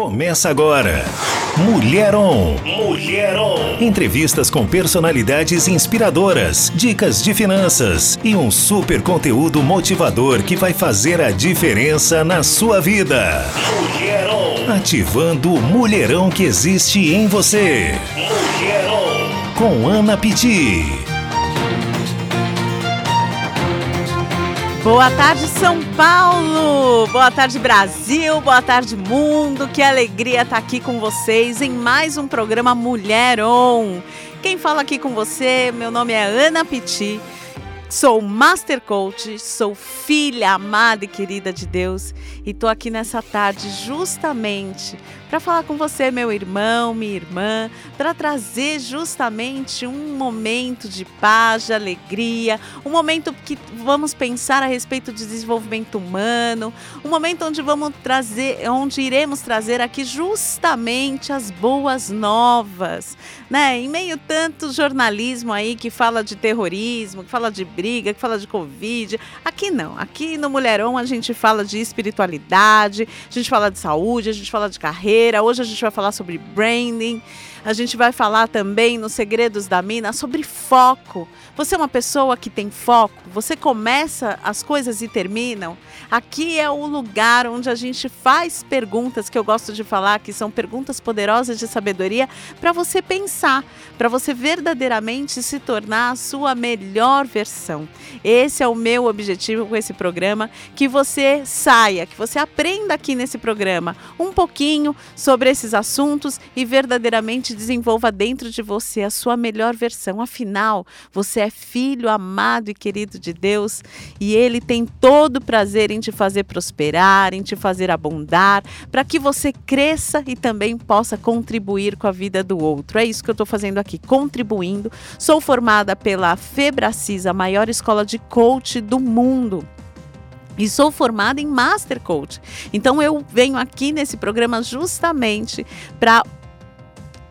Começa agora. Mulher On. Mulher On. Entrevistas com personalidades inspiradoras, dicas de finanças e um super conteúdo motivador que vai fazer a diferença na sua vida. Mulher On. Ativando o mulherão que existe em você. Mulher On. Com Ana Piti. Boa tarde, São Paulo! Boa tarde, Brasil! Boa tarde, mundo! Que alegria estar aqui com vocês em mais um programa Mulher On. Quem fala aqui com você, meu nome é Ana Piti. Sou Master Coach, sou filha amada e querida de Deus e tô aqui nessa tarde justamente para falar com você, meu irmão, minha irmã, para trazer justamente um momento de paz, de alegria, um momento que vamos pensar a respeito de desenvolvimento humano, um momento onde vamos trazer, onde iremos trazer aqui justamente as boas novas, né? Em meio tanto jornalismo aí que fala de terrorismo, que fala de briga, que fala de covid, aqui não. Aqui no Mulherão a gente fala de espiritualidade, a gente fala de saúde, a gente fala de carreira carreira. Hoje a gente vai falar sobre branding. A gente vai falar também nos Segredos da Mina sobre foco. Você é uma pessoa que tem foco? Você começa as coisas e terminam? Aqui é o lugar onde a gente faz perguntas que eu gosto de falar, que são perguntas poderosas de sabedoria para você pensar, para você verdadeiramente se tornar a sua melhor versão. Esse é o meu objetivo com esse programa, que você saia, que você aprenda aqui nesse programa um pouquinho sobre esses assuntos e verdadeiramente desenvolva dentro de você a sua melhor versão. Afinal, você é filho amado e querido de Deus e ele tem todo o prazer em te fazer prosperar, em te fazer abundar, para que você cresça e também possa contribuir com a vida do outro. É isso que eu estou fazendo aqui, contribuindo. Sou formada pela Febracis, a maior escola de coach do mundo. E sou formada em Master Coach. Então eu venho aqui nesse programa justamente para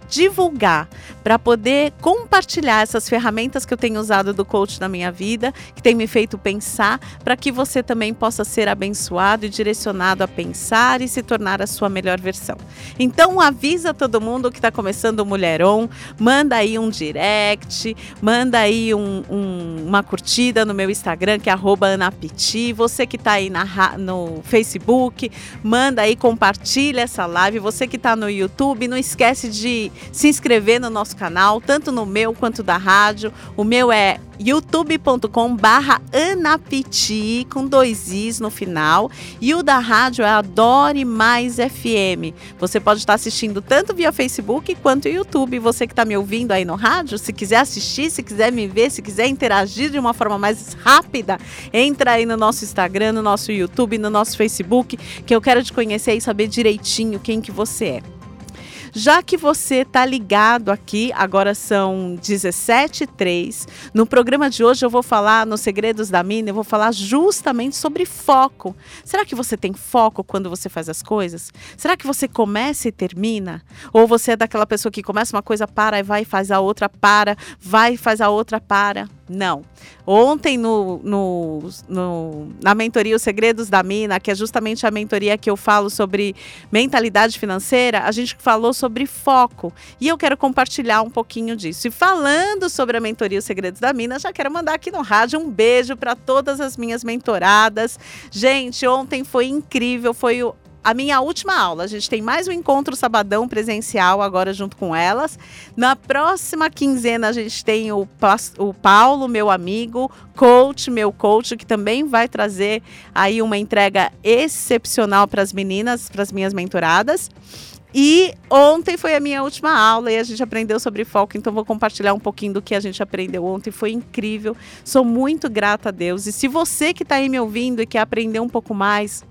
divulgar, para poder compartilhar essas ferramentas que eu tenho usado do coach na minha vida, que tem me feito pensar, para que você também possa ser abençoado e direcionado a pensar e se tornar a sua melhor versão. Então avisa todo mundo que está começando o Mulheron, manda aí um direct, manda aí um, um, uma curtida no meu Instagram, que é @anapiti. Você que está aí na, no Facebook, manda aí, compartilha essa live. Você que está no YouTube, não esquece de se inscrever no nosso canal, tanto no meu quanto da rádio. O meu é youtube.com barra Anapiti, com dois Is no final. E o da rádio é Adore Mais FM. Você pode estar assistindo tanto via Facebook quanto YouTube. Você que está me ouvindo aí no rádio, se quiser assistir, se quiser me ver, se quiser interagir de uma forma mais rápida, entra aí no nosso Instagram, no nosso YouTube, no nosso Facebook, que eu quero te conhecer e saber direitinho quem que você é. Já que você está ligado aqui, agora são 17 h No programa de hoje eu vou falar nos Segredos da Mina, eu vou falar justamente sobre foco. Será que você tem foco quando você faz as coisas? Será que você começa e termina? Ou você é daquela pessoa que começa uma coisa, para e vai, faz a outra, para, vai, faz a outra, para? Não. Ontem, no, no, no, na mentoria Os Segredos da Mina, que é justamente a mentoria que eu falo sobre mentalidade financeira, a gente falou sobre foco. E eu quero compartilhar um pouquinho disso. E falando sobre a mentoria Os Segredos da Mina, já quero mandar aqui no rádio um beijo para todas as minhas mentoradas. Gente, ontem foi incrível, foi o a minha última aula. A gente tem mais um encontro sabadão presencial agora junto com elas. Na próxima quinzena a gente tem o, o Paulo, meu amigo, coach, meu coach, que também vai trazer aí uma entrega excepcional para as meninas, para as minhas mentoradas. E ontem foi a minha última aula e a gente aprendeu sobre foco, então vou compartilhar um pouquinho do que a gente aprendeu ontem. Foi incrível, sou muito grata a Deus. E se você que está aí me ouvindo e quer aprender um pouco mais,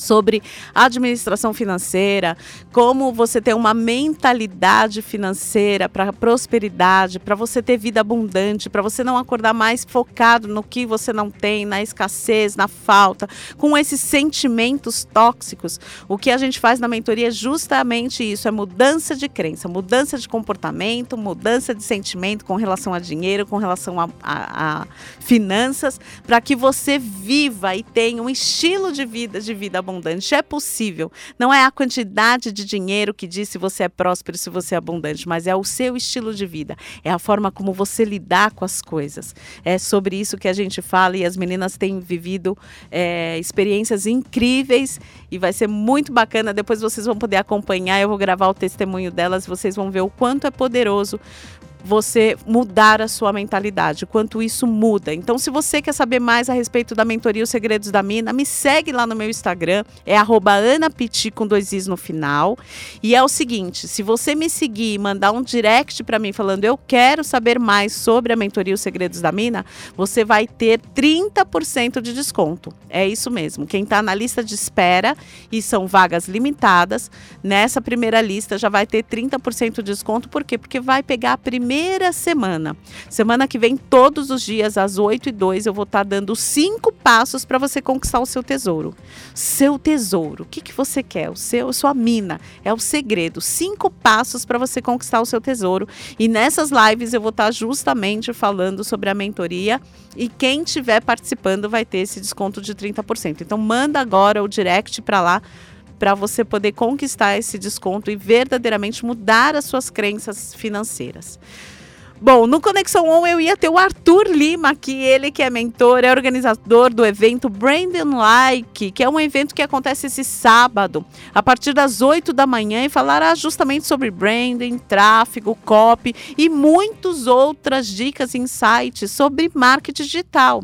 sobre administração financeira, como você ter uma mentalidade financeira para prosperidade, para você ter vida abundante, para você não acordar mais focado no que você não tem, na escassez, na falta, com esses sentimentos tóxicos. O que a gente faz na mentoria é justamente isso, é mudança de crença, mudança de comportamento, mudança de sentimento com relação a dinheiro, com relação a, a, a finanças, para que você viva e tenha um estilo de vida de vida abundante abundante. É possível. Não é a quantidade de dinheiro que diz se você é próspero, se você é abundante, mas é o seu estilo de vida. É a forma como você lidar com as coisas. É sobre isso que a gente fala e as meninas têm vivido é, experiências incríveis e vai ser muito bacana. Depois vocês vão poder acompanhar. Eu vou gravar o testemunho delas. Vocês vão ver o quanto é poderoso você mudar a sua mentalidade, quanto isso muda. Então, se você quer saber mais a respeito da mentoria Os Segredos da Mina, me segue lá no meu Instagram, é @anapiti com dois i's no final. E é o seguinte, se você me seguir e mandar um direct para mim falando eu quero saber mais sobre a mentoria Os Segredos da Mina, você vai ter 30% de desconto. É isso mesmo. Quem está na lista de espera e são vagas limitadas, nessa primeira lista já vai ter 30% de desconto. Por quê? Porque vai pegar a primeira primeira semana. Semana que vem, todos os dias, às 8 e 2, eu vou estar tá dando cinco passos para você conquistar o seu tesouro. Seu tesouro. O que, que você quer? O seu, sua mina. É o segredo. Cinco passos para você conquistar o seu tesouro. E nessas lives eu vou estar tá justamente falando sobre a mentoria. E quem estiver participando vai ter esse desconto de 30%. Então, manda agora o direct para lá para você poder conquistar esse desconto e verdadeiramente mudar as suas crenças financeiras. Bom, no Conexão On eu ia ter o Arthur Lima aqui, ele que é mentor, é organizador do evento Brandon Like, que é um evento que acontece esse sábado, a partir das 8 da manhã, e falará justamente sobre branding, tráfego, copy e muitas outras dicas e insights sobre marketing digital.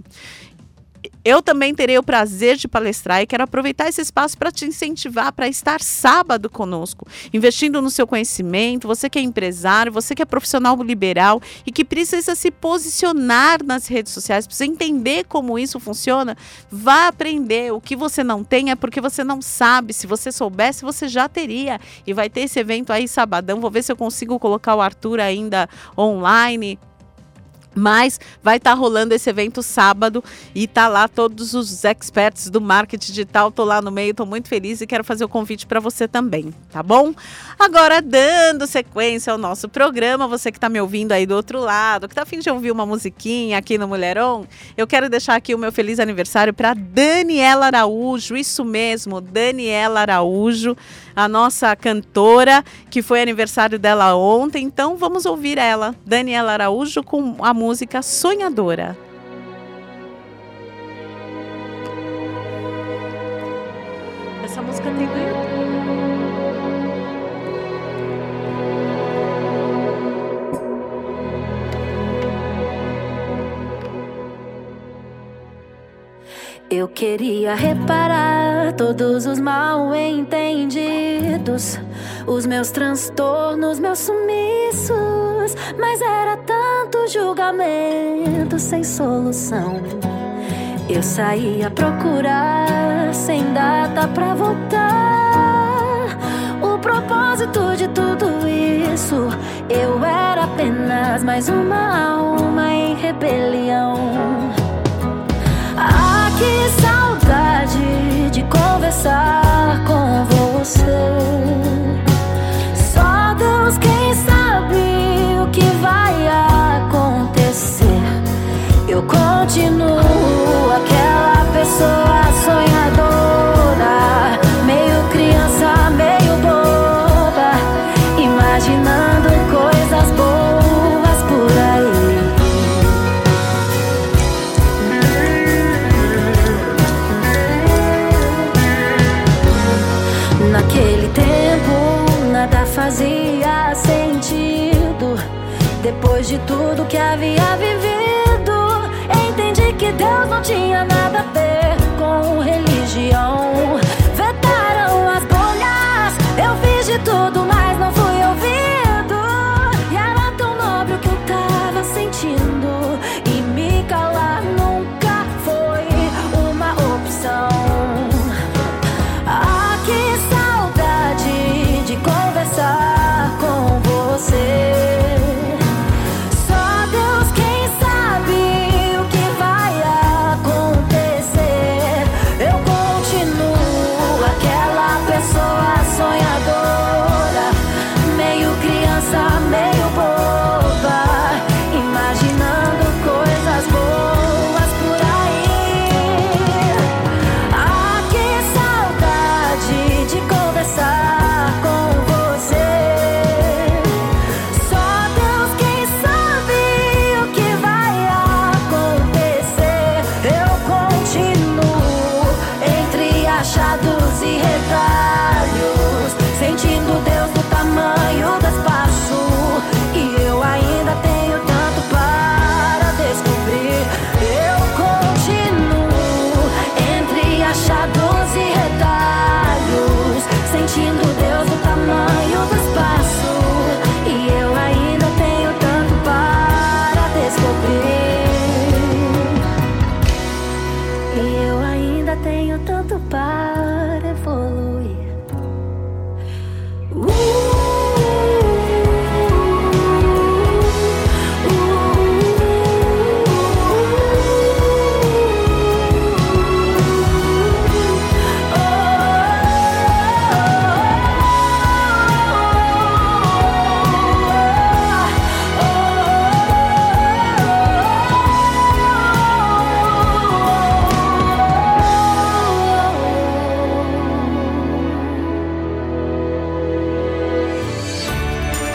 Eu também terei o prazer de palestrar e quero aproveitar esse espaço para te incentivar para estar sábado conosco, investindo no seu conhecimento. Você que é empresário, você que é profissional liberal e que precisa se posicionar nas redes sociais, precisa entender como isso funciona, vá aprender. O que você não tem é porque você não sabe. Se você soubesse, você já teria. E vai ter esse evento aí sabadão. Vou ver se eu consigo colocar o Arthur ainda online mas vai estar tá rolando esse evento sábado e tá lá todos os experts do marketing digital. Tô lá no meio, tô muito feliz e quero fazer o convite para você também, tá bom? Agora, dando sequência ao nosso programa, você que está me ouvindo aí do outro lado, que tá afim de ouvir uma musiquinha aqui no Mulheron, eu quero deixar aqui o meu feliz aniversário para Daniela Araújo, isso mesmo, Daniela Araújo a nossa cantora, que foi aniversário dela ontem. Então vamos ouvir ela, Daniela Araújo, com a música Sonhadora. Essa música tem Eu queria reparar todos os mal entendidos, os meus transtornos, meus sumiços, mas era tanto julgamento sem solução. Eu saí a procurar sem data pra voltar. O propósito de tudo isso, eu era apenas mais uma alma em rebelião. Que saudade de conversar com você. Só Deus quem sabe o que vai acontecer. Eu continuo aquela pessoa tudo que havia vivido, entendi que Deus não tinha nada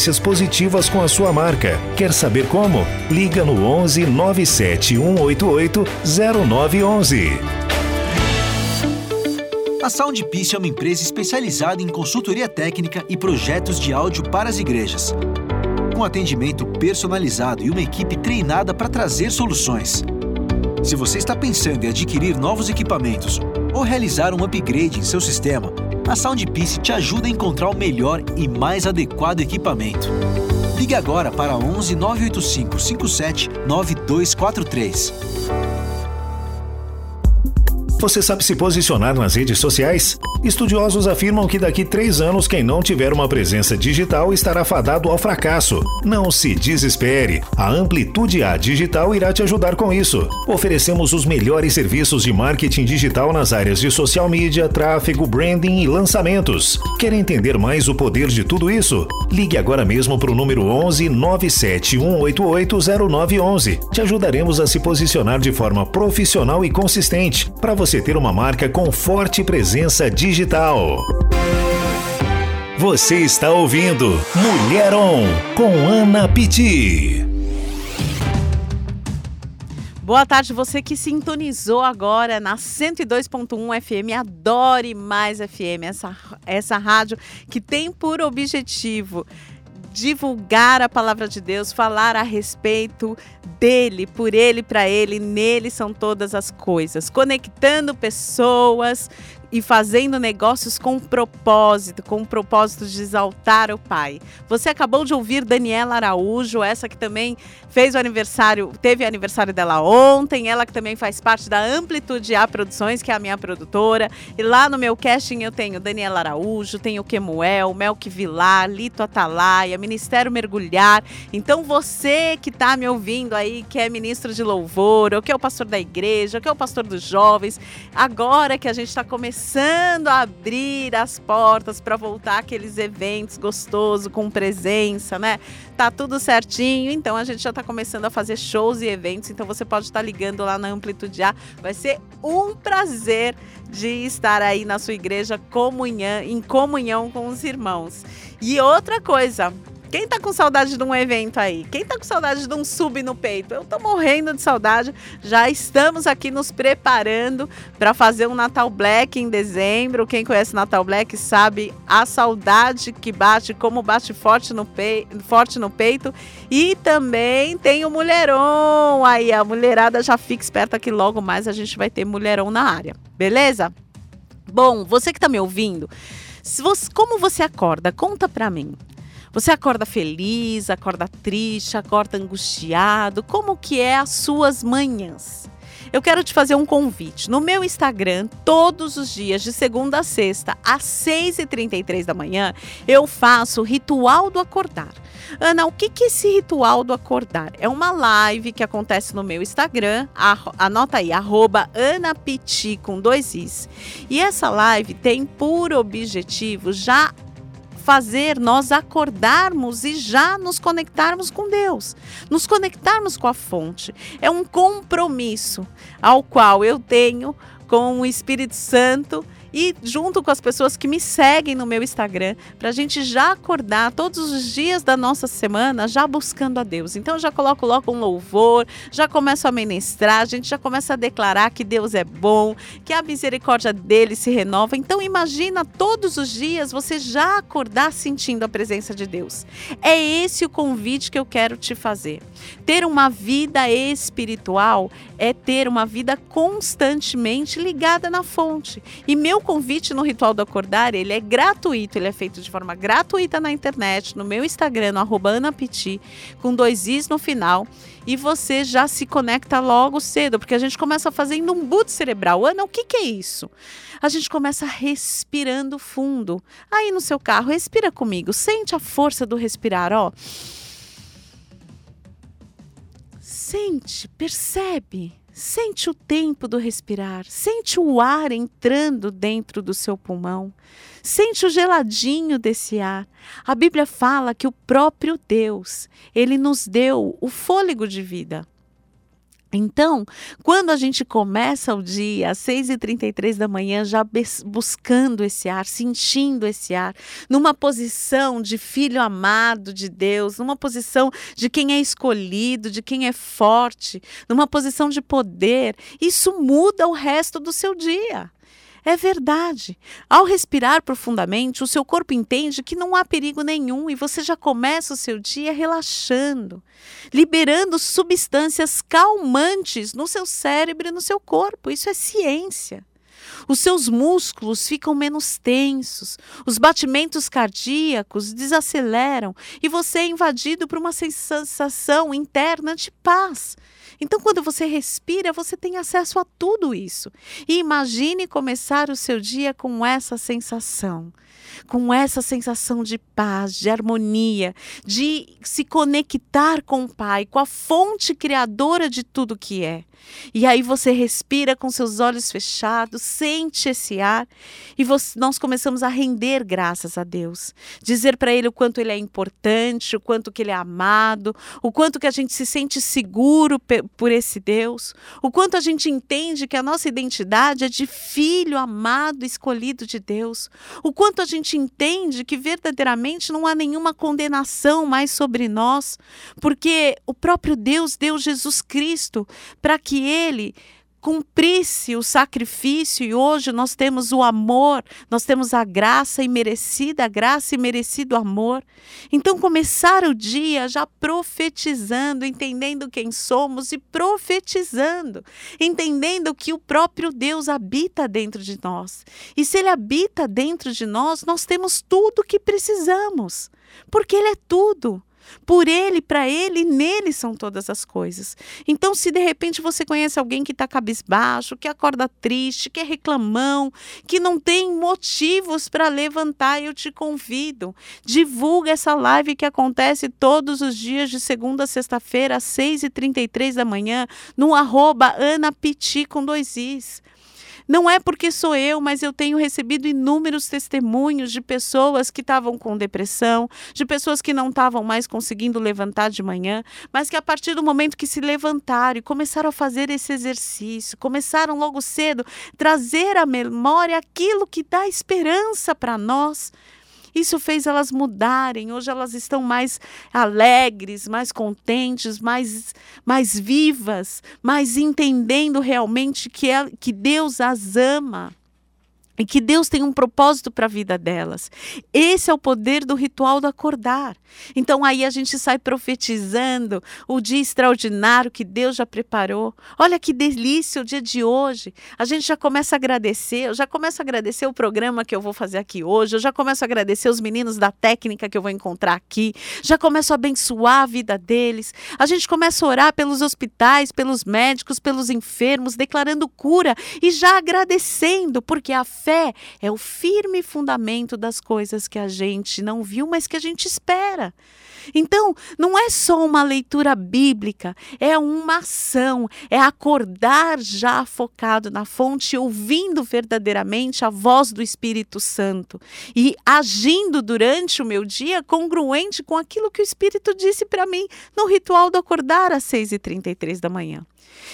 experiências positivas com a sua marca. Quer saber como? Liga no 11 97 188 0911. A Soundpiece é uma empresa especializada em consultoria técnica e projetos de áudio para as igrejas. Com atendimento personalizado e uma equipe treinada para trazer soluções. Se você está pensando em adquirir novos equipamentos ou realizar um upgrade em seu sistema, a Soundpiece te ajuda a encontrar o melhor e mais adequado equipamento. Ligue agora para 11 985 57 9243. Você sabe se posicionar nas redes sociais? Estudiosos afirmam que daqui três anos quem não tiver uma presença digital estará fadado ao fracasso. Não se desespere. A Amplitude A Digital irá te ajudar com isso. Oferecemos os melhores serviços de marketing digital nas áreas de social media, tráfego, branding e lançamentos. Quer entender mais o poder de tudo isso? Ligue agora mesmo para o número 11 97188 0911. Te ajudaremos a se posicionar de forma profissional e consistente para você ter uma marca com forte presença digital. Você está ouvindo Mulher On com Ana Pitti. Boa tarde, você que sintonizou agora na 102.1 FM, Adore Mais FM, essa, essa rádio que tem por objetivo divulgar a palavra de Deus, falar a respeito dele, por ele, para ele, nele são todas as coisas, conectando pessoas, e fazendo negócios com propósito, com o propósito de exaltar o Pai. Você acabou de ouvir Daniela Araújo, essa que também fez o aniversário, teve o aniversário dela ontem, ela que também faz parte da Amplitude A Produções, que é a minha produtora. E lá no meu casting eu tenho Daniela Araújo, tenho Kemuel, Melk Vilar, Lito Atalaia, Ministério Mergulhar. Então você que está me ouvindo aí, que é ministro de louvor, ou que é o pastor da igreja, ou que é o pastor dos jovens, agora que a gente está começando começando a abrir as portas para voltar aqueles eventos gostosos com presença, né? Tá tudo certinho, então a gente já está começando a fazer shows e eventos, então você pode estar tá ligando lá na Amplitude A. Vai ser um prazer de estar aí na sua igreja comunhão, em comunhão com os irmãos. E outra coisa, quem tá com saudade de um evento aí? Quem tá com saudade de um sub no peito? Eu tô morrendo de saudade. Já estamos aqui nos preparando para fazer um Natal Black em dezembro. Quem conhece Natal Black sabe a saudade que bate, como bate forte no, peito, forte no peito. E também tem o Mulheron. Aí a mulherada já fica esperta que logo mais a gente vai ter Mulheron na área. Beleza? Bom, você que tá me ouvindo, você, como você acorda? Conta pra mim. Você acorda feliz, acorda triste, acorda angustiado? Como que é as suas manhãs? Eu quero te fazer um convite. No meu Instagram, todos os dias, de segunda a sexta, às 6h33 da manhã, eu faço o ritual do acordar. Ana, o que, é esse ritual do acordar? É uma live que acontece no meu Instagram, anota aí, arroba Anapiti com dois Is. E essa live tem por objetivo já fazer nós acordarmos e já nos conectarmos com Deus, nos conectarmos com a fonte. É um compromisso ao qual eu tenho com o Espírito Santo e junto com as pessoas que me seguem no meu Instagram, para a gente já acordar todos os dias da nossa semana já buscando a Deus. Então já coloco logo um louvor, já começo a ministrar, a gente já começa a declarar que Deus é bom, que a misericórdia dele se renova. Então imagina todos os dias você já acordar sentindo a presença de Deus. É esse o convite que eu quero te fazer. Ter uma vida espiritual é ter uma vida constantemente ligada na fonte. E meu meu convite no Ritual do Acordar, ele é gratuito, ele é feito de forma gratuita na internet, no meu Instagram, no arroba anapiti, com dois is no final. E você já se conecta logo cedo, porque a gente começa fazendo um boot cerebral. Ana, o que, que é isso? A gente começa respirando fundo. Aí no seu carro, respira comigo, sente a força do respirar, ó. Sente, percebe. Sente o tempo do respirar, sente o ar entrando dentro do seu pulmão, sente o geladinho desse ar. A Bíblia fala que o próprio Deus, ele nos deu o fôlego de vida. Então, quando a gente começa o dia às 6h33 da manhã, já buscando esse ar, sentindo esse ar, numa posição de filho amado de Deus, numa posição de quem é escolhido, de quem é forte, numa posição de poder, isso muda o resto do seu dia. É verdade. Ao respirar profundamente, o seu corpo entende que não há perigo nenhum e você já começa o seu dia relaxando, liberando substâncias calmantes no seu cérebro e no seu corpo. Isso é ciência. Os seus músculos ficam menos tensos, os batimentos cardíacos desaceleram e você é invadido por uma sensação interna de paz então, quando você respira, você tem acesso a tudo isso. E imagine começar o seu dia com essa sensação com essa sensação de paz, de harmonia, de se conectar com o Pai, com a fonte criadora de tudo que é. E aí você respira com seus olhos fechados, sente esse ar e você, nós começamos a render graças a Deus, dizer para Ele o quanto Ele é importante, o quanto que Ele é amado, o quanto que a gente se sente seguro por esse Deus, o quanto a gente entende que a nossa identidade é de filho amado, escolhido de Deus, o quanto a gente entende que verdadeiramente não há nenhuma condenação mais sobre nós, porque o próprio Deus deu Jesus Cristo para que ele cumprisse o sacrifício e hoje nós temos o amor, nós temos a graça e merecida graça e merecido amor. Então começar o dia já profetizando, entendendo quem somos e profetizando, entendendo que o próprio Deus habita dentro de nós. E se ele habita dentro de nós, nós temos tudo o que precisamos, porque ele é tudo. Por ele, para ele, nele são todas as coisas. Então, se de repente você conhece alguém que está cabisbaixo, que acorda triste, que é reclamão, que não tem motivos para levantar, eu te convido. Divulga essa live que acontece todos os dias, de segunda a sexta-feira, às 6h33 da manhã, no arroba Ana Piti com dois Is. Não é porque sou eu, mas eu tenho recebido inúmeros testemunhos de pessoas que estavam com depressão, de pessoas que não estavam mais conseguindo levantar de manhã, mas que a partir do momento que se levantaram e começaram a fazer esse exercício, começaram logo cedo trazer à memória aquilo que dá esperança para nós. Isso fez elas mudarem. Hoje elas estão mais alegres, mais contentes, mais, mais vivas, mais entendendo realmente que, é, que Deus as ama e que Deus tem um propósito para a vida delas. Esse é o poder do ritual do acordar. Então aí a gente sai profetizando o dia extraordinário que Deus já preparou. Olha que delícia o dia de hoje. A gente já começa a agradecer, eu já começo a agradecer o programa que eu vou fazer aqui hoje, eu já começo a agradecer os meninos da técnica que eu vou encontrar aqui, já começo a abençoar a vida deles. A gente começa a orar pelos hospitais, pelos médicos, pelos enfermos, declarando cura e já agradecendo, porque a fé fé é o firme fundamento das coisas que a gente não viu, mas que a gente espera. Então, não é só uma leitura bíblica, é uma ação, é acordar já focado na fonte, ouvindo verdadeiramente a voz do Espírito Santo e agindo durante o meu dia congruente com aquilo que o Espírito disse para mim no ritual do acordar às 6h33 da manhã.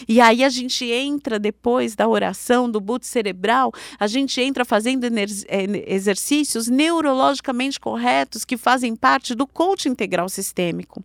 E aí a gente entra depois da oração, do boot cerebral, a gente entra fazendo eh, exercícios neurologicamente corretos que fazem parte do coaching integral sistêmico,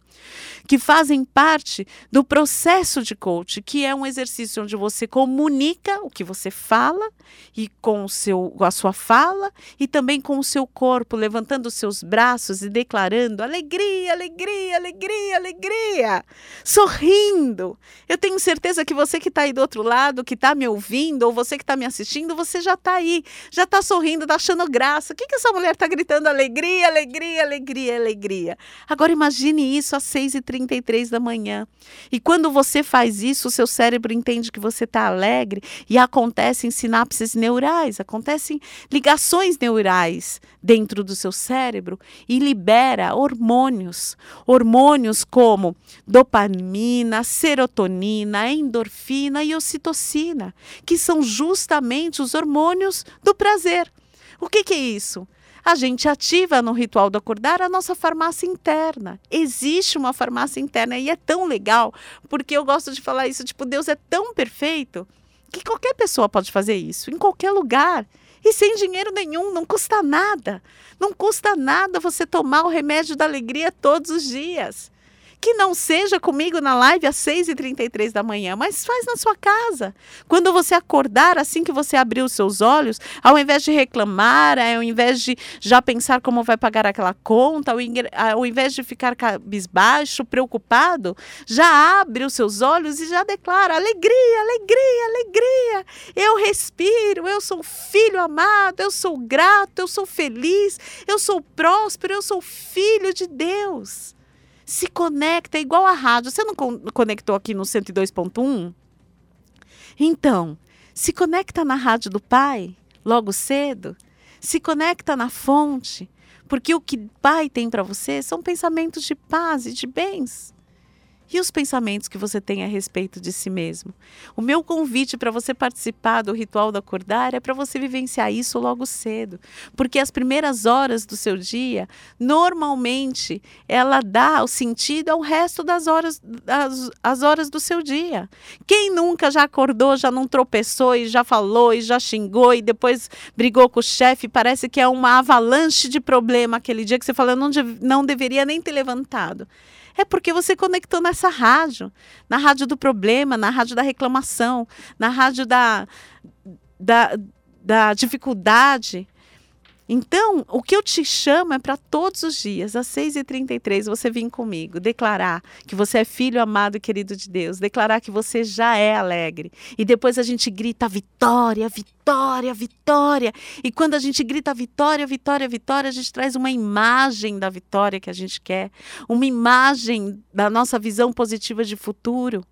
que fazem parte do processo de coach, que é um exercício onde você comunica o que você fala e com, o seu, a sua fala e também com o seu corpo, levantando os seus braços e declarando alegria, alegria, alegria, alegria, sorrindo. Eu tenho certeza que você que está aí do outro lado, que está me ouvindo, ou você que está me assistindo, você já está aí, já está sorrindo, está achando graça. O que, que essa mulher está gritando? Alegria, alegria, alegria, alegria. Agora imagine isso às 6h33 da manhã. E quando você faz isso, o seu cérebro entende que você está alegre e acontecem sinapses neurais, acontecem ligações neurais dentro do seu cérebro e libera hormônios. Hormônios como dopamina, serotonina, endorfina e ocitocina, que são justamente os hormônios do prazer. O que, que é isso? A gente ativa no ritual do acordar a nossa farmácia interna. Existe uma farmácia interna e é tão legal, porque eu gosto de falar isso, tipo, Deus é tão perfeito que qualquer pessoa pode fazer isso, em qualquer lugar. E sem dinheiro nenhum, não custa nada. Não custa nada você tomar o remédio da alegria todos os dias que não seja comigo na live às 6h33 da manhã, mas faz na sua casa. Quando você acordar, assim que você abrir os seus olhos, ao invés de reclamar, ao invés de já pensar como vai pagar aquela conta, ao invés de ficar cabisbaixo, preocupado, já abre os seus olhos e já declara: alegria, alegria, alegria. Eu respiro, eu sou filho amado, eu sou grato, eu sou feliz, eu sou próspero, eu sou filho de Deus se conecta igual a rádio. Você não conectou aqui no 102.1? Então, se conecta na rádio do Pai, logo cedo. Se conecta na fonte, porque o que Pai tem para você são pensamentos de paz e de bens e os pensamentos que você tem a respeito de si mesmo. O meu convite para você participar do ritual do acordar é para você vivenciar isso logo cedo, porque as primeiras horas do seu dia, normalmente, ela dá o sentido ao resto das horas, as, as horas do seu dia. Quem nunca já acordou, já não tropeçou e já falou e já xingou e depois brigou com o chefe, parece que é uma avalanche de problema aquele dia que você fala, eu não, não deveria nem ter levantado. É porque você conectou nessa rádio, na rádio do problema, na rádio da reclamação, na rádio da, da, da dificuldade. Então, o que eu te chamo é para todos os dias, às 6h33, você vir comigo, declarar que você é filho amado e querido de Deus, declarar que você já é alegre. E depois a gente grita vitória, vitória, vitória. E quando a gente grita vitória, vitória, vitória, a gente traz uma imagem da vitória que a gente quer, uma imagem da nossa visão positiva de futuro.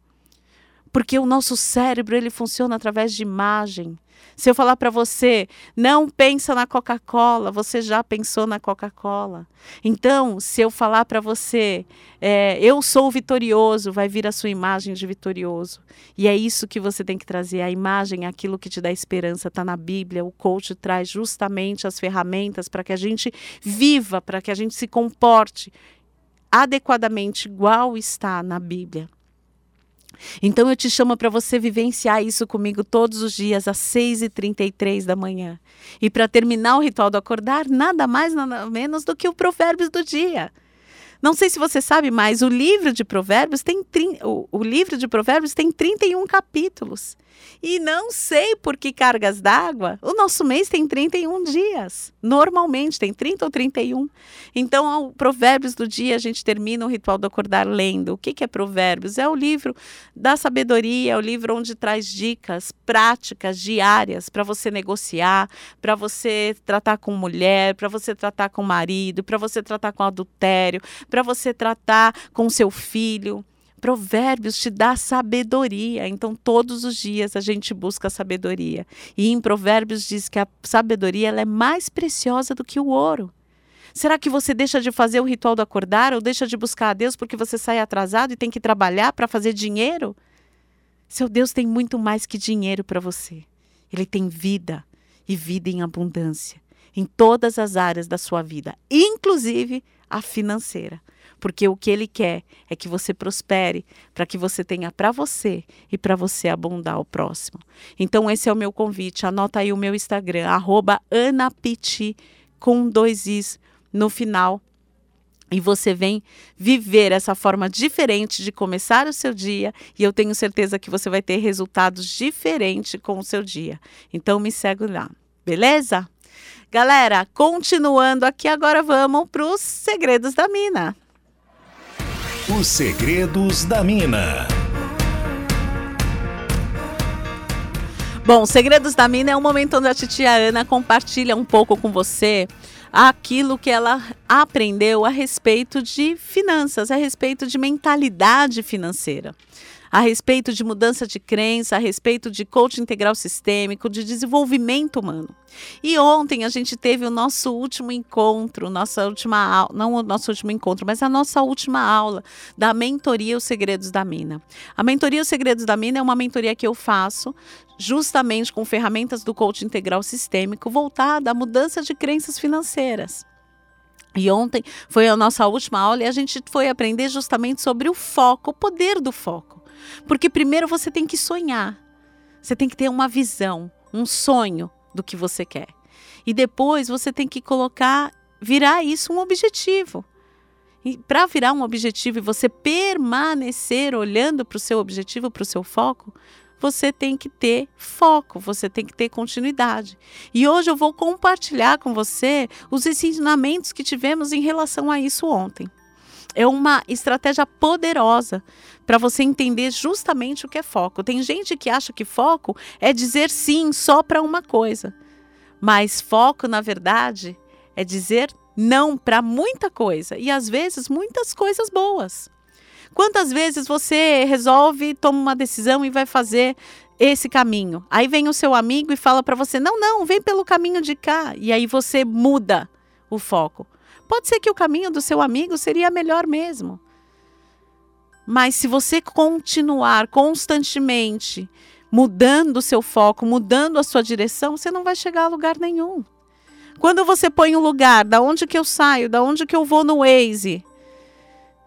Porque o nosso cérebro, ele funciona através de imagem. Se eu falar para você, não pensa na Coca-Cola, você já pensou na Coca-Cola. Então, se eu falar para você, é, eu sou vitorioso, vai vir a sua imagem de vitorioso. E é isso que você tem que trazer. A imagem, aquilo que te dá esperança, está na Bíblia. O coach traz justamente as ferramentas para que a gente viva, para que a gente se comporte adequadamente igual está na Bíblia. Então eu te chamo para você vivenciar isso comigo todos os dias às 6h33 da manhã. E para terminar o ritual do acordar, nada mais, nada menos do que o Provérbios do dia. Não sei se você sabe, mas o livro de Provérbios tem o, livro de Provérbios tem 31 capítulos. E não sei por que cargas d'água, o nosso mês tem 31 dias. Normalmente tem 30 ou 31. Então, ao Provérbios do dia, a gente termina o ritual do acordar lendo. O que, que é Provérbios? É o livro da sabedoria, é o livro onde traz dicas práticas, diárias, para você negociar, para você tratar com mulher, para você tratar com marido, para você tratar com adultério, para você tratar com seu filho. Provérbios te dá sabedoria, então todos os dias a gente busca sabedoria. E em Provérbios diz que a sabedoria ela é mais preciosa do que o ouro. Será que você deixa de fazer o ritual do acordar ou deixa de buscar a Deus porque você sai atrasado e tem que trabalhar para fazer dinheiro? Seu Deus tem muito mais que dinheiro para você. Ele tem vida e vida em abundância em todas as áreas da sua vida, inclusive a financeira porque o que ele quer é que você prospere, para que você tenha para você e para você abundar ao próximo. Então esse é o meu convite. Anota aí o meu Instagram, @anapiti com dois is no final e você vem viver essa forma diferente de começar o seu dia e eu tenho certeza que você vai ter resultados diferentes com o seu dia. Então me segue lá, beleza? Galera, continuando aqui, agora vamos para os segredos da mina. Os segredos da mina. Bom, Segredos da Mina é um momento onde a titia Ana compartilha um pouco com você aquilo que ela aprendeu a respeito de finanças, a respeito de mentalidade financeira a respeito de mudança de crença, a respeito de coaching integral sistêmico, de desenvolvimento humano. E ontem a gente teve o nosso último encontro, nossa última aula, não o nosso último encontro, mas a nossa última aula da mentoria Os Segredos da Mina. A mentoria Os Segredos da Mina é uma mentoria que eu faço justamente com ferramentas do coaching integral sistêmico voltada à mudança de crenças financeiras. E ontem foi a nossa última aula e a gente foi aprender justamente sobre o foco, o poder do foco. Porque primeiro você tem que sonhar. Você tem que ter uma visão, um sonho do que você quer. E depois você tem que colocar, virar isso um objetivo. E para virar um objetivo e você permanecer olhando para o seu objetivo, para o seu foco, você tem que ter foco, você tem que ter continuidade. E hoje eu vou compartilhar com você os ensinamentos que tivemos em relação a isso ontem é uma estratégia poderosa para você entender justamente o que é foco. Tem gente que acha que foco é dizer sim só para uma coisa. Mas foco, na verdade, é dizer não para muita coisa e às vezes muitas coisas boas. Quantas vezes você resolve, toma uma decisão e vai fazer esse caminho? Aí vem o seu amigo e fala para você: "Não, não, vem pelo caminho de cá". E aí você muda o foco. Pode ser que o caminho do seu amigo seria melhor mesmo. Mas se você continuar constantemente mudando o seu foco, mudando a sua direção, você não vai chegar a lugar nenhum. Quando você põe um lugar, da onde que eu saio, da onde que eu vou no Waze,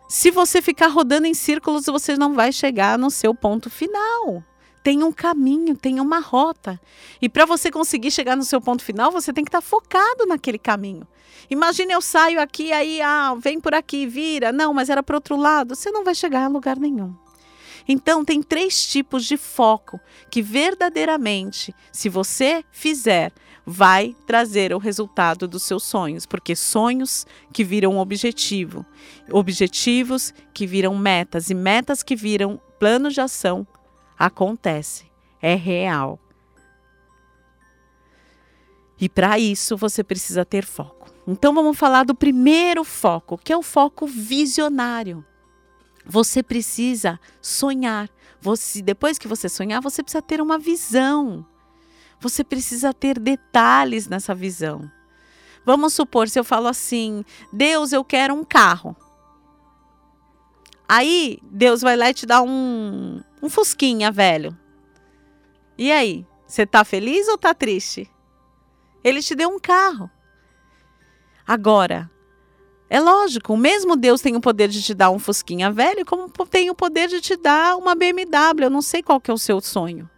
se você ficar rodando em círculos, você não vai chegar no seu ponto final tem um caminho, tem uma rota. E para você conseguir chegar no seu ponto final, você tem que estar tá focado naquele caminho. Imagine eu saio aqui, aí, ah, vem por aqui, vira. Não, mas era para outro lado. Você não vai chegar a lugar nenhum. Então, tem três tipos de foco que verdadeiramente, se você fizer, vai trazer o resultado dos seus sonhos, porque sonhos que viram objetivo, objetivos que viram metas e metas que viram planos de ação acontece, é real. E para isso você precisa ter foco. Então vamos falar do primeiro foco, que é o foco visionário. Você precisa sonhar. Você, depois que você sonhar, você precisa ter uma visão. Você precisa ter detalhes nessa visão. Vamos supor, se eu falo assim: Deus, eu quero um carro. Aí Deus vai lá e te dá um, um fusquinha velho. E aí, você tá feliz ou tá triste? Ele te deu um carro. Agora, é lógico, o mesmo Deus tem o poder de te dar um fusquinha velho, como tem o poder de te dar uma BMW. Eu não sei qual que é o seu sonho.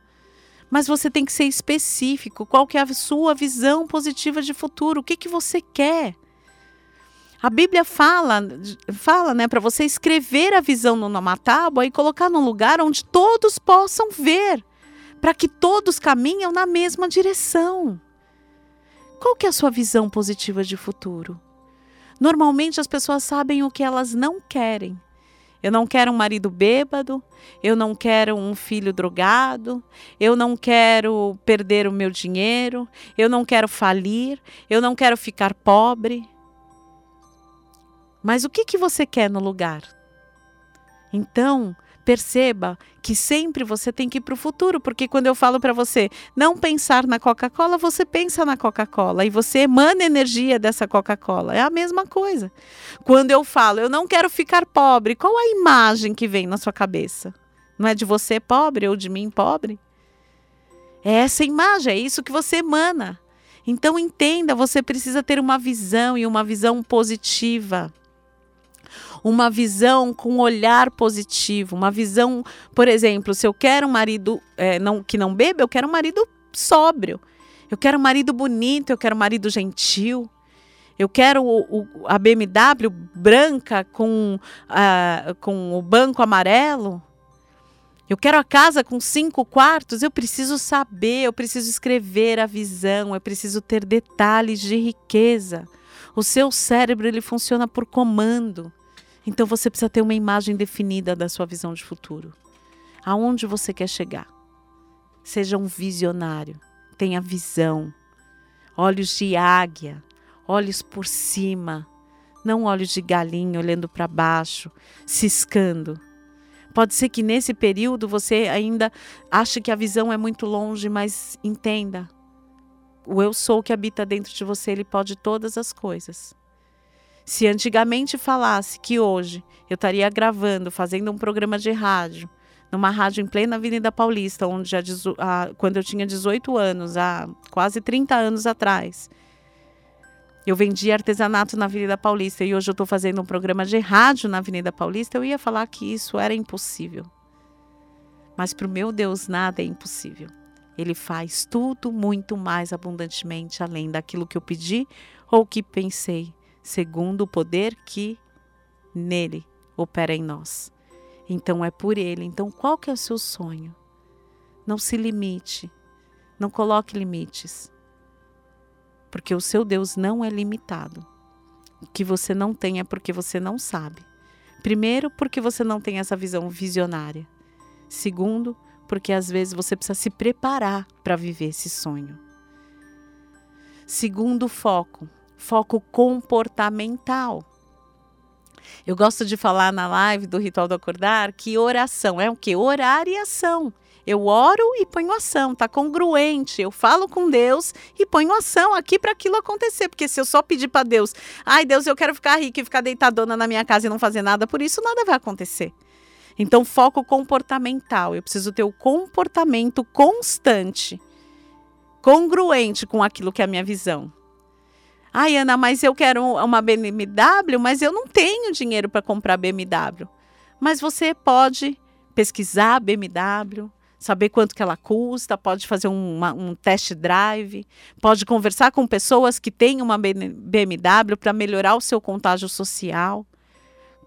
Mas você tem que ser específico. Qual que é a sua visão positiva de futuro? O que, que você quer? A Bíblia fala, fala, né, para você escrever a visão numa tábua e colocar num lugar onde todos possam ver, para que todos caminham na mesma direção. Qual que é a sua visão positiva de futuro? Normalmente as pessoas sabem o que elas não querem. Eu não quero um marido bêbado, eu não quero um filho drogado, eu não quero perder o meu dinheiro, eu não quero falir, eu não quero ficar pobre. Mas o que, que você quer no lugar? Então, perceba que sempre você tem que ir para o futuro, porque quando eu falo para você não pensar na Coca-Cola, você pensa na Coca-Cola e você emana energia dessa Coca-Cola. É a mesma coisa. Quando eu falo eu não quero ficar pobre, qual a imagem que vem na sua cabeça? Não é de você pobre ou de mim pobre? É essa imagem, é isso que você emana. Então entenda, você precisa ter uma visão e uma visão positiva uma visão com um olhar positivo, uma visão, por exemplo, se eu quero um marido é, não, que não bebe, eu quero um marido sóbrio. Eu quero um marido bonito, eu quero um marido gentil. Eu quero o, o, a BMW branca com, uh, com o banco amarelo. Eu quero a casa com cinco quartos. Eu preciso saber, eu preciso escrever a visão, eu preciso ter detalhes de riqueza. O seu cérebro ele funciona por comando. Então você precisa ter uma imagem definida da sua visão de futuro. Aonde você quer chegar? Seja um visionário, tenha visão, olhos de águia, olhos por cima, não olhos de galinha olhando para baixo, ciscando. Pode ser que nesse período você ainda ache que a visão é muito longe, mas entenda. O eu sou que habita dentro de você, ele pode todas as coisas. Se antigamente falasse que hoje eu estaria gravando, fazendo um programa de rádio, numa rádio em plena Avenida Paulista, onde já, quando eu tinha 18 anos, há quase 30 anos atrás, eu vendia artesanato na Avenida Paulista e hoje eu estou fazendo um programa de rádio na Avenida Paulista, eu ia falar que isso era impossível. Mas para o meu Deus nada é impossível. Ele faz tudo muito mais abundantemente além daquilo que eu pedi ou que pensei, segundo o poder que nele opera em nós. Então é por ele. Então qual que é o seu sonho? Não se limite. Não coloque limites porque o seu Deus não é limitado. O que você não tem é porque você não sabe. Primeiro, porque você não tem essa visão visionária. Segundo, porque às vezes você precisa se preparar para viver esse sonho. Segundo foco, foco comportamental. Eu gosto de falar na live do Ritual do Acordar que oração é o que? Orar e ação. Eu oro e ponho ação, tá congruente. Eu falo com Deus e ponho ação aqui para aquilo acontecer. Porque se eu só pedir para Deus, ai Deus, eu quero ficar rica e ficar deitadona na minha casa e não fazer nada por isso, nada vai acontecer. Então, foco comportamental. Eu preciso ter o comportamento constante, congruente com aquilo que é a minha visão. Ai, Ana, mas eu quero uma BMW, mas eu não tenho dinheiro para comprar BMW. Mas você pode pesquisar BMW, saber quanto que ela custa, pode fazer um, uma, um test drive, pode conversar com pessoas que têm uma BMW para melhorar o seu contágio social.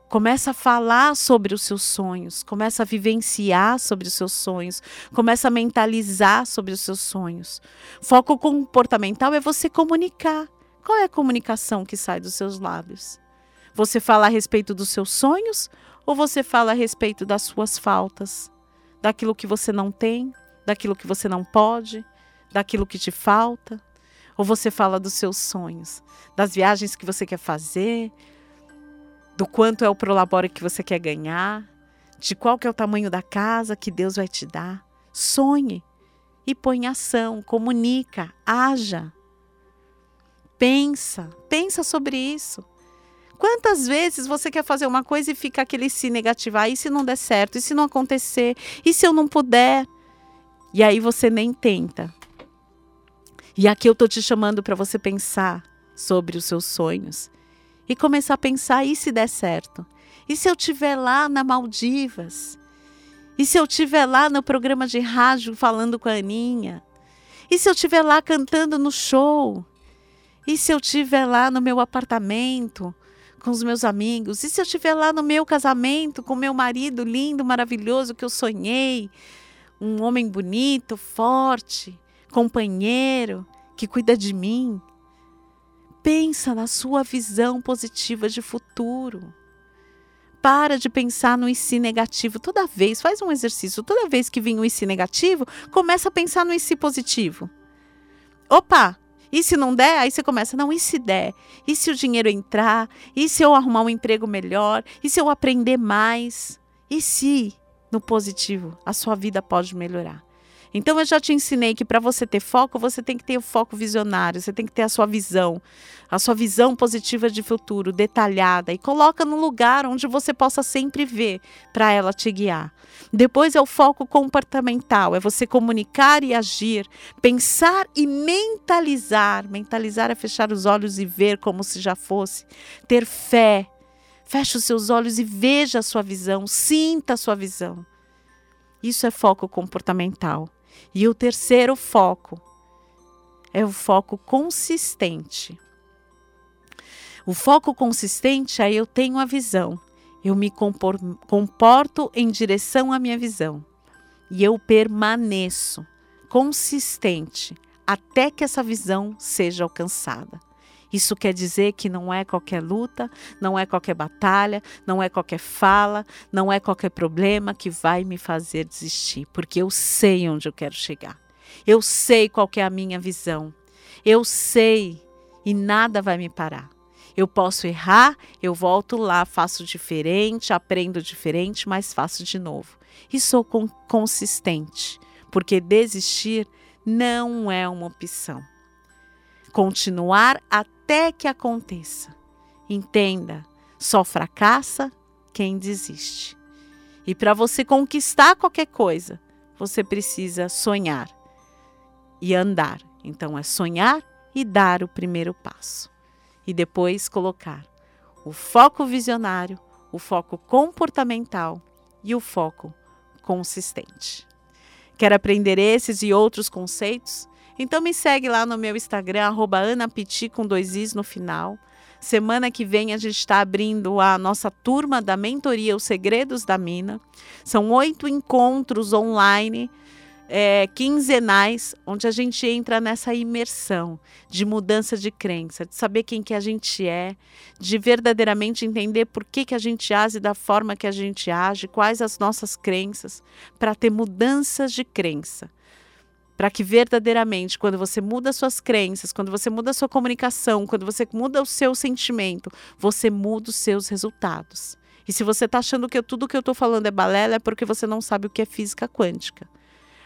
Começa a falar sobre os seus sonhos, começa a vivenciar sobre os seus sonhos, começa a mentalizar sobre os seus sonhos. Foco comportamental é você comunicar. Qual é a comunicação que sai dos seus lábios? Você fala a respeito dos seus sonhos ou você fala a respeito das suas faltas? daquilo que você não tem, daquilo que você não pode, daquilo que te falta? Ou você fala dos seus sonhos, das viagens que você quer fazer, do quanto é o prolabore que você quer ganhar, de qual que é o tamanho da casa que Deus vai te dar? Sonhe e põe em ação, comunica, haja. Pensa, pensa sobre isso. Quantas vezes você quer fazer uma coisa e fica aquele se negativar? E se não der certo? E se não acontecer? E se eu não puder? E aí você nem tenta. E aqui eu tô te chamando para você pensar sobre os seus sonhos e começar a pensar e se der certo? E se eu estiver lá na Maldivas? E se eu estiver lá no programa de rádio falando com a Aninha? E se eu estiver lá cantando no show? E se eu estiver lá no meu apartamento com os meus amigos? E se eu estiver lá no meu casamento com meu marido lindo, maravilhoso que eu sonhei? Um homem bonito, forte, companheiro, que cuida de mim? Pensa na sua visão positiva de futuro. Para de pensar no IC negativo toda vez, faz um exercício, toda vez que vem o IC negativo, começa a pensar no IC positivo. Opa, e se não der, aí você começa, não, e se der? E se o dinheiro entrar? E se eu arrumar um emprego melhor? E se eu aprender mais? E se, no positivo, a sua vida pode melhorar? Então eu já te ensinei que para você ter foco, você tem que ter o foco visionário, você tem que ter a sua visão, a sua visão positiva de futuro, detalhada e coloca no lugar onde você possa sempre ver para ela te guiar. Depois é o foco comportamental, é você comunicar e agir, pensar e mentalizar. Mentalizar é fechar os olhos e ver como se já fosse, ter fé. Feche os seus olhos e veja a sua visão, sinta a sua visão. Isso é foco comportamental. E o terceiro foco é o foco consistente. O foco consistente, aí eu tenho a visão. Eu me comporto em direção à minha visão. E eu permaneço consistente até que essa visão seja alcançada. Isso quer dizer que não é qualquer luta, não é qualquer batalha, não é qualquer fala, não é qualquer problema que vai me fazer desistir, porque eu sei onde eu quero chegar. Eu sei qual é a minha visão. Eu sei e nada vai me parar. Eu posso errar, eu volto lá, faço diferente, aprendo diferente, mas faço de novo. E sou consistente, porque desistir não é uma opção. Continuar até que aconteça. Entenda, só fracassa quem desiste. E para você conquistar qualquer coisa, você precisa sonhar e andar. Então é sonhar e dar o primeiro passo e depois colocar o foco visionário, o foco comportamental e o foco consistente. Quer aprender esses e outros conceitos? Então me segue lá no meu Instagram, anapiti com dois is no final. Semana que vem a gente está abrindo a nossa turma da mentoria Os Segredos da Mina. São oito encontros online é, quinzenais, onde a gente entra nessa imersão de mudança de crença, de saber quem que a gente é, de verdadeiramente entender por que, que a gente age da forma que a gente age, quais as nossas crenças, para ter mudanças de crença. Para que verdadeiramente, quando você muda suas crenças, quando você muda sua comunicação, quando você muda o seu sentimento, você muda os seus resultados. E se você está achando que tudo que eu estou falando é balela, é porque você não sabe o que é física quântica.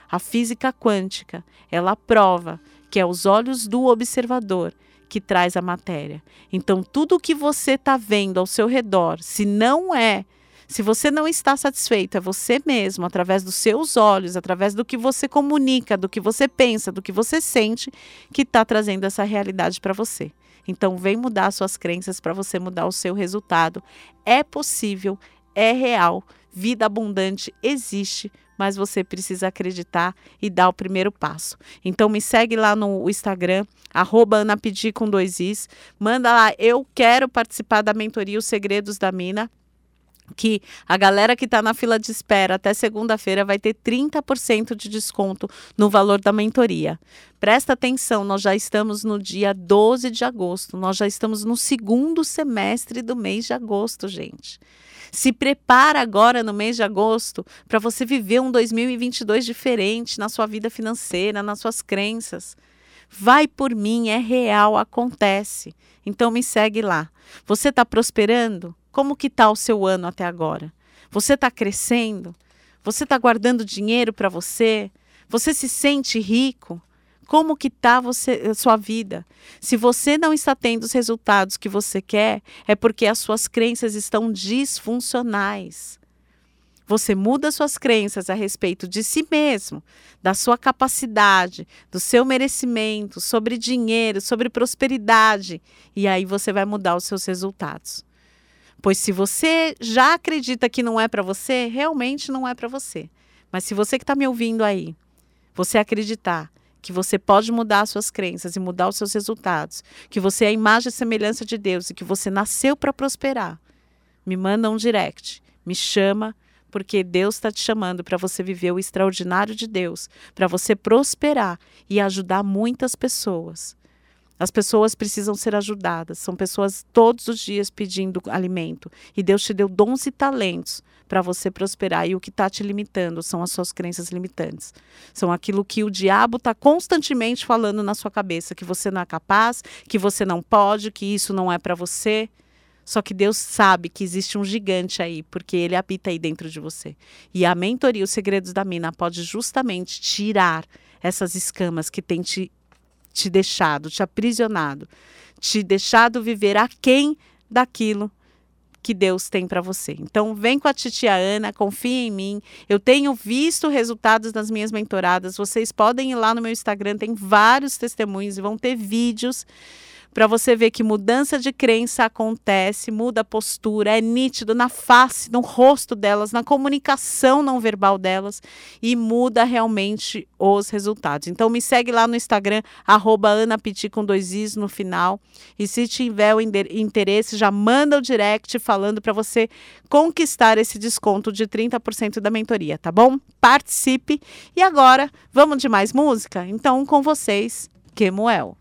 A física quântica, ela prova que é os olhos do observador que traz a matéria. Então, tudo o que você está vendo ao seu redor, se não é, se você não está satisfeito, é você mesmo, através dos seus olhos, através do que você comunica, do que você pensa, do que você sente, que está trazendo essa realidade para você. Então, vem mudar suas crenças para você mudar o seu resultado. É possível, é real, vida abundante existe mas você precisa acreditar e dar o primeiro passo. Então me segue lá no Instagram, anapedi com dois is, manda lá, eu quero participar da mentoria Os Segredos da Mina, que a galera que está na fila de espera até segunda-feira vai ter 30% de desconto no valor da mentoria. Presta atenção, nós já estamos no dia 12 de agosto, nós já estamos no segundo semestre do mês de agosto, gente. Se prepara agora no mês de agosto para você viver um 2022 diferente na sua vida financeira, nas suas crenças. Vai por mim, é real, acontece. Então me segue lá. Você está prosperando? Como que está o seu ano até agora? Você está crescendo? Você está guardando dinheiro para você? Você se sente rico? como que está a sua vida. Se você não está tendo os resultados que você quer, é porque as suas crenças estão disfuncionais. Você muda suas crenças a respeito de si mesmo, da sua capacidade, do seu merecimento, sobre dinheiro, sobre prosperidade, e aí você vai mudar os seus resultados. Pois se você já acredita que não é para você, realmente não é para você. Mas se você que está me ouvindo aí, você acreditar que você pode mudar as suas crenças e mudar os seus resultados, que você é a imagem e semelhança de Deus e que você nasceu para prosperar, me manda um direct, me chama, porque Deus está te chamando para você viver o extraordinário de Deus, para você prosperar e ajudar muitas pessoas. As pessoas precisam ser ajudadas, são pessoas todos os dias pedindo alimento. E Deus te deu dons e talentos para você prosperar. E o que está te limitando são as suas crenças limitantes. São aquilo que o diabo está constantemente falando na sua cabeça: que você não é capaz, que você não pode, que isso não é para você. Só que Deus sabe que existe um gigante aí, porque ele habita aí dentro de você. E a mentoria, os segredos da mina, pode justamente tirar essas escamas que tem te, te deixado, te aprisionado, te deixado viver aquém daquilo que Deus tem para você. Então, vem com a titia Ana, confia em mim. Eu tenho visto resultados das minhas mentoradas. Vocês podem ir lá no meu Instagram, tem vários testemunhos e vão ter vídeos para você ver que mudança de crença acontece, muda a postura, é nítido na face, no rosto delas, na comunicação não verbal delas e muda realmente os resultados. Então me segue lá no Instagram, arroba anapiti com dois is no final. E se tiver o interesse, já manda o direct falando para você conquistar esse desconto de 30% da mentoria, tá bom? Participe. E agora, vamos de mais música? Então, com vocês, Kemuel.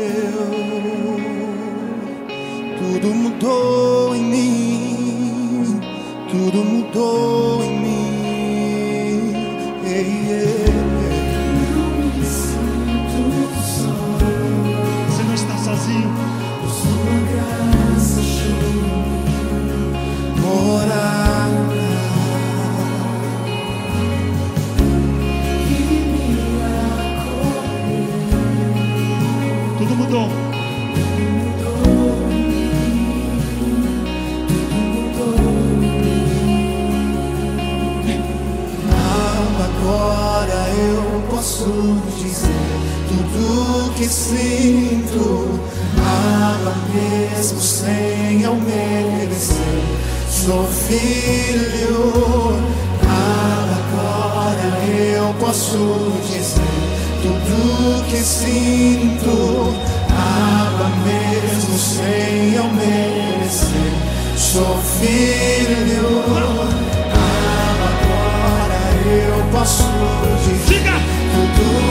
Tudo mudou em mim, tudo mudou em mim. Ei, ei, Você não está sozinho. morada. Tudo mudou. Que sinto. Ama mesmo sem eu merecer. Sou filho. Agora eu posso dizer tudo que sinto. Ama mesmo sem eu merecer. Sou filho. Agora eu posso dizer Diga! tudo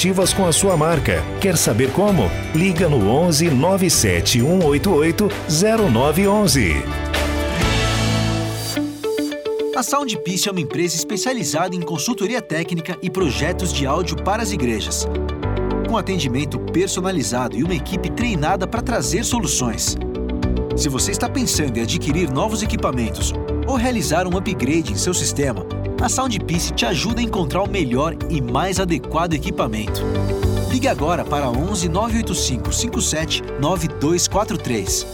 com a sua marca. Quer saber como? Liga no 11 97 188 0911. A Soundpiece é uma empresa especializada em consultoria técnica e projetos de áudio para as igrejas. Com atendimento personalizado e uma equipe treinada para trazer soluções. Se você está pensando em adquirir novos equipamentos ou realizar um upgrade em seu sistema, a Soundpiece te ajuda a encontrar o melhor e mais adequado equipamento. Ligue agora para 11 985 57 9243.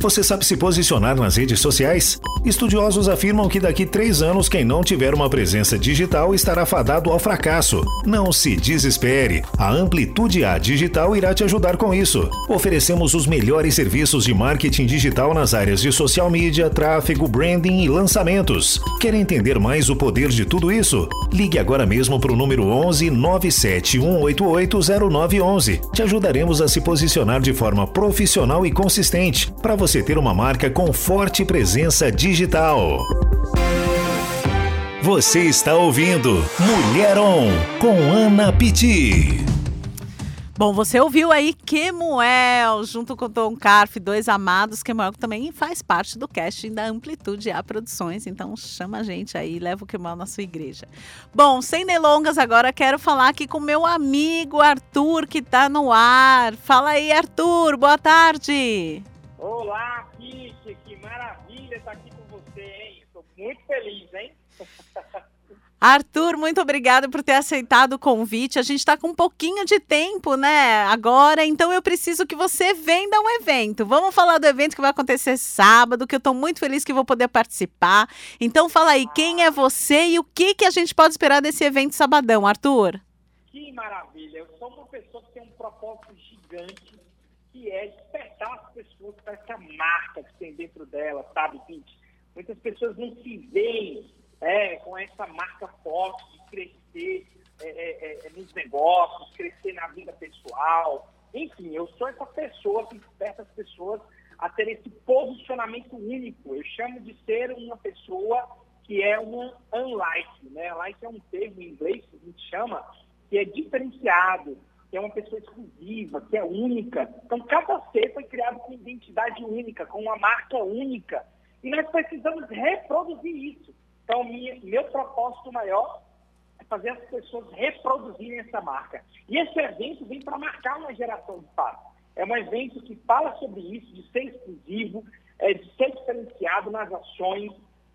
Você sabe se posicionar nas redes sociais? Estudiosos afirmam que daqui três anos quem não tiver uma presença digital estará fadado ao fracasso. Não se desespere. A Amplitude A Digital irá te ajudar com isso. Oferecemos os melhores serviços de marketing digital nas áreas de social media, tráfego, branding e lançamentos. Quer entender mais o poder de tudo isso? Ligue agora mesmo para o número 11 97 188 0911. Te ajudaremos a se posicionar de forma profissional e consistente para você ter uma marca com forte presença digital. Você está ouvindo Mulher On com Ana Pitti. Bom, você ouviu aí Kemuel, junto com Tom Carf, dois amados. Kemuel também faz parte do casting da Amplitude A Produções. Então chama a gente aí, leva o Kemuel na sua igreja. Bom, sem delongas agora, quero falar aqui com meu amigo Arthur, que está no ar. Fala aí, Arthur, boa tarde. Olá, Kiki, que maravilha estar aqui com você, hein? Estou muito feliz, hein? Arthur, muito obrigada por ter aceitado o convite. A gente está com um pouquinho de tempo, né? Agora, então eu preciso que você venda um evento. Vamos falar do evento que vai acontecer sábado, que eu estou muito feliz que vou poder participar. Então, fala aí, quem é você e o que, que a gente pode esperar desse evento sabadão, Arthur? Que maravilha! Eu sou uma pessoa que tem um propósito gigante, que é despertar as pessoas para essa marca que tem dentro dela, sabe? Muitas pessoas não se veem é, com essa marca forte de crescer é, é, é, nos negócios, crescer na vida pessoal. Enfim, eu sou essa pessoa que desperta as pessoas a ter esse posicionamento único. Eu chamo de ser uma pessoa que é uma unlike, né? Unlike é um termo em inglês que a gente chama que é diferenciado, que é uma pessoa exclusiva, que é única. Então, cada ser foi criado com identidade única, com uma marca única. E nós precisamos reproduzir isso. Então, minha, meu propósito maior é fazer as pessoas reproduzirem essa marca. E esse evento vem para marcar uma geração de fato. É um evento que fala sobre isso, de ser exclusivo, é, de ser diferenciado nas ações.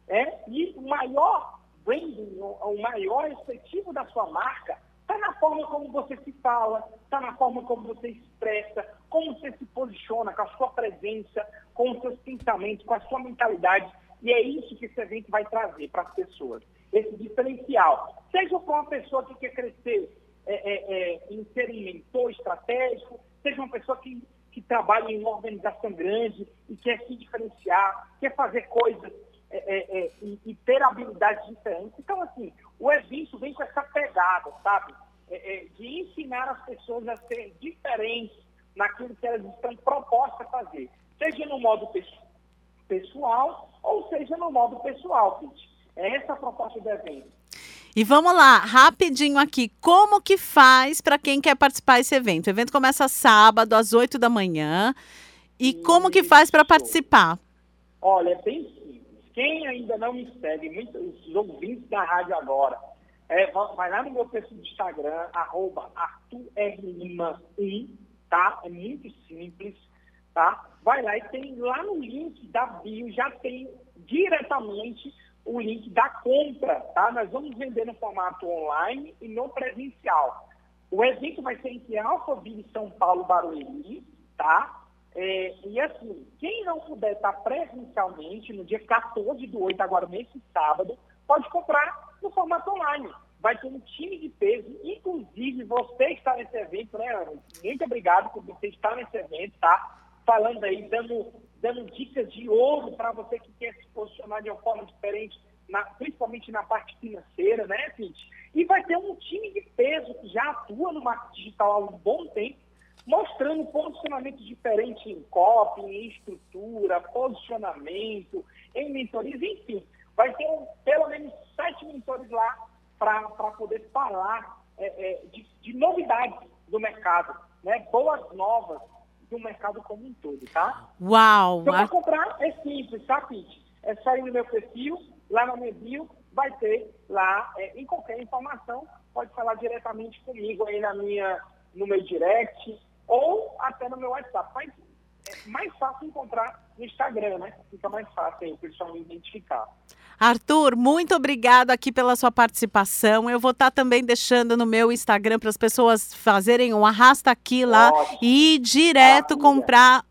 É, e o maior branding, o, o maior efetivo da sua marca está na forma como você se fala, está na forma como você expressa, como você se posiciona, com a sua presença, com os seus pensamentos, com a sua mentalidade. E é isso que esse evento vai trazer para as pessoas, esse diferencial. Seja para uma pessoa que quer crescer é, é, é, em ser um mentor estratégico, seja uma pessoa que, que trabalha em uma organização grande e quer se diferenciar, quer fazer coisas é, é, é, e, e, ter habilidades diferentes. Então, assim, o evento vem com essa pegada, sabe? É, é, de ensinar as pessoas a serem diferentes naquilo que elas estão propostas a fazer. Seja no modo pessoal ou seja no modo pessoal, Pete. É essa a proposta do evento. E vamos lá, rapidinho aqui, como que faz para quem quer participar desse evento? O evento começa sábado às 8 da manhã. E Isso. como que faz para participar? Olha, é bem simples. Quem ainda não me segue, muitos ouvintes da rádio agora, é, vai lá no meu perfil do Instagram, arroba ArthurRlima1, tá? É muito simples, tá? Vai lá e tem lá no link da bio, já tem diretamente o link da compra, tá? Nós vamos vender no formato online e no presencial. O evento vai ser entre Alphaville, São Paulo, Barueri, tá? É, e assim, quem não puder estar presencialmente, no dia 14 do 8, agora nesse sábado, pode comprar no formato online. Vai ter um time de peso, inclusive você está nesse evento, né? Muito obrigado por você estar nesse evento, tá? Falando aí, dando, dando dicas de ouro para você que quer se posicionar de uma forma diferente, na, principalmente na parte financeira, né, Pete? E vai ter um time de peso que já atua no marketing digital há um bom tempo, mostrando posicionamento diferente em copy, em estrutura, posicionamento, em mentorias, enfim. Vai ter um, pelo menos sete mentores lá para poder falar é, é, de, de, novidades do mercado, né? boas novas do mercado como um todo, tá? Uau! Então, para comprar é simples, tá, Pete? É sair no meu perfil, lá no meu bio, vai ter lá, é, em qualquer informação, pode falar diretamente comigo aí na minha, no meu direct, ou até no meu WhatsApp. Mas é mais fácil encontrar no Instagram, né? Fica mais fácil aí o pessoal identificar. Arthur, muito obrigado aqui pela sua participação. Eu vou estar tá também deixando no meu Instagram para as pessoas fazerem um arrasta aqui lá Ótimo. e ir direto comprar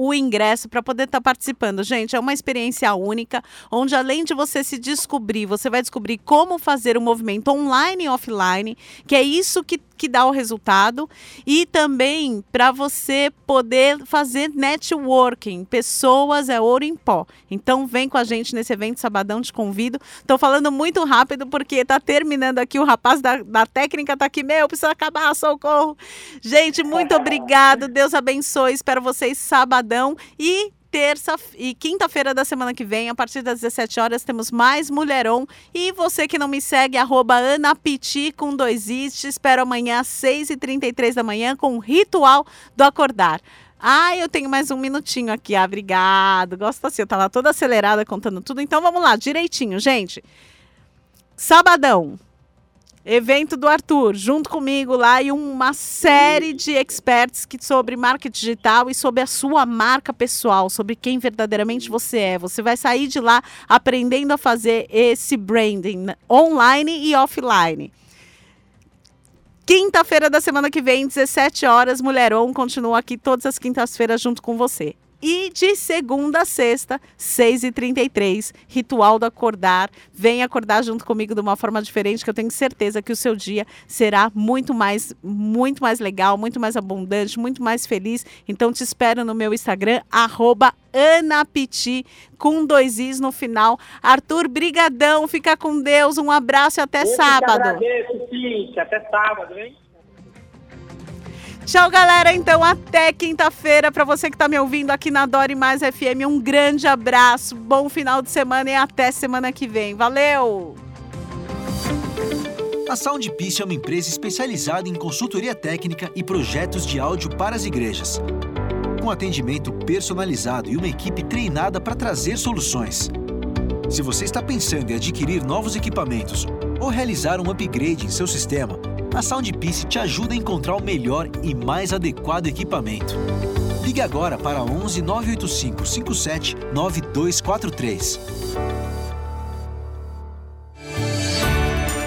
o ingresso para poder estar tá participando. Gente, é uma experiência única, onde além de você se descobrir, você vai descobrir como fazer o movimento online e offline, que é isso que que dá o resultado e também para você poder fazer networking. Pessoas é ouro em pó. Então vem com a gente nesse evento sabadão, te convido. Estou falando muito rápido porque está terminando aqui o rapaz da, da técnica está aqui, meu, precisa acabar, socorro. Gente, muito obrigado. Deus abençoe. Espero vocês sabadão e terça e quinta-feira da semana que vem, a partir das 17 horas, temos mais Mulheron. E você que não me segue, arroba Anapiti com dois is. Te espero amanhã às 6h33 da manhã com o Ritual do Acordar. Ah, eu tenho mais um minutinho aqui. Ah, obrigado. Gosto assim, eu tava toda acelerada contando tudo. Então vamos lá, direitinho, gente. Sabadão, evento do Arthur, junto comigo lá e uma série de experts que, sobre marketing digital e sobre a sua marca pessoal, sobre quem verdadeiramente você é. Você vai sair de lá aprendendo a fazer esse branding online e offline. Quinta-feira da semana que vem, 17 horas, Mulheron continua aqui todas as quintas-feiras junto com você. E de segunda a sexta, 6h33, Ritual do Acordar. Vem acordar junto comigo de uma forma diferente, que eu tenho certeza que o seu dia será muito mais, muito mais legal, muito mais abundante, muito mais feliz. Então te espero no meu Instagram, arroba Anapiti, com dois is no final. Arthur, brigadão, fica com Deus, um abraço e até eu sábado. Eu agradeço, até sábado, hein? Tchau, galera. Então, até quinta-feira. Para você que está me ouvindo aqui na Dore Mais FM, um grande abraço, bom final de semana e até semana que vem. Valeu! A Soundpiece é uma empresa especializada em consultoria técnica e projetos de áudio para as igrejas. Com atendimento personalizado e uma equipe treinada para trazer soluções. Se você está pensando em adquirir novos equipamentos ou realizar um upgrade em seu sistema, a Soundpiece te ajuda a encontrar o melhor e mais adequado equipamento. Ligue agora para 11 985 57 9243.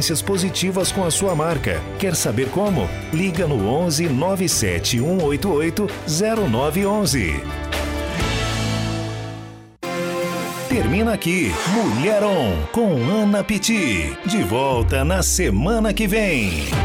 experiências positivas com a sua marca. Quer saber como? Liga no 11 97 188 0911. Termina aqui Mulher On com Ana Piti. De volta na semana que vem.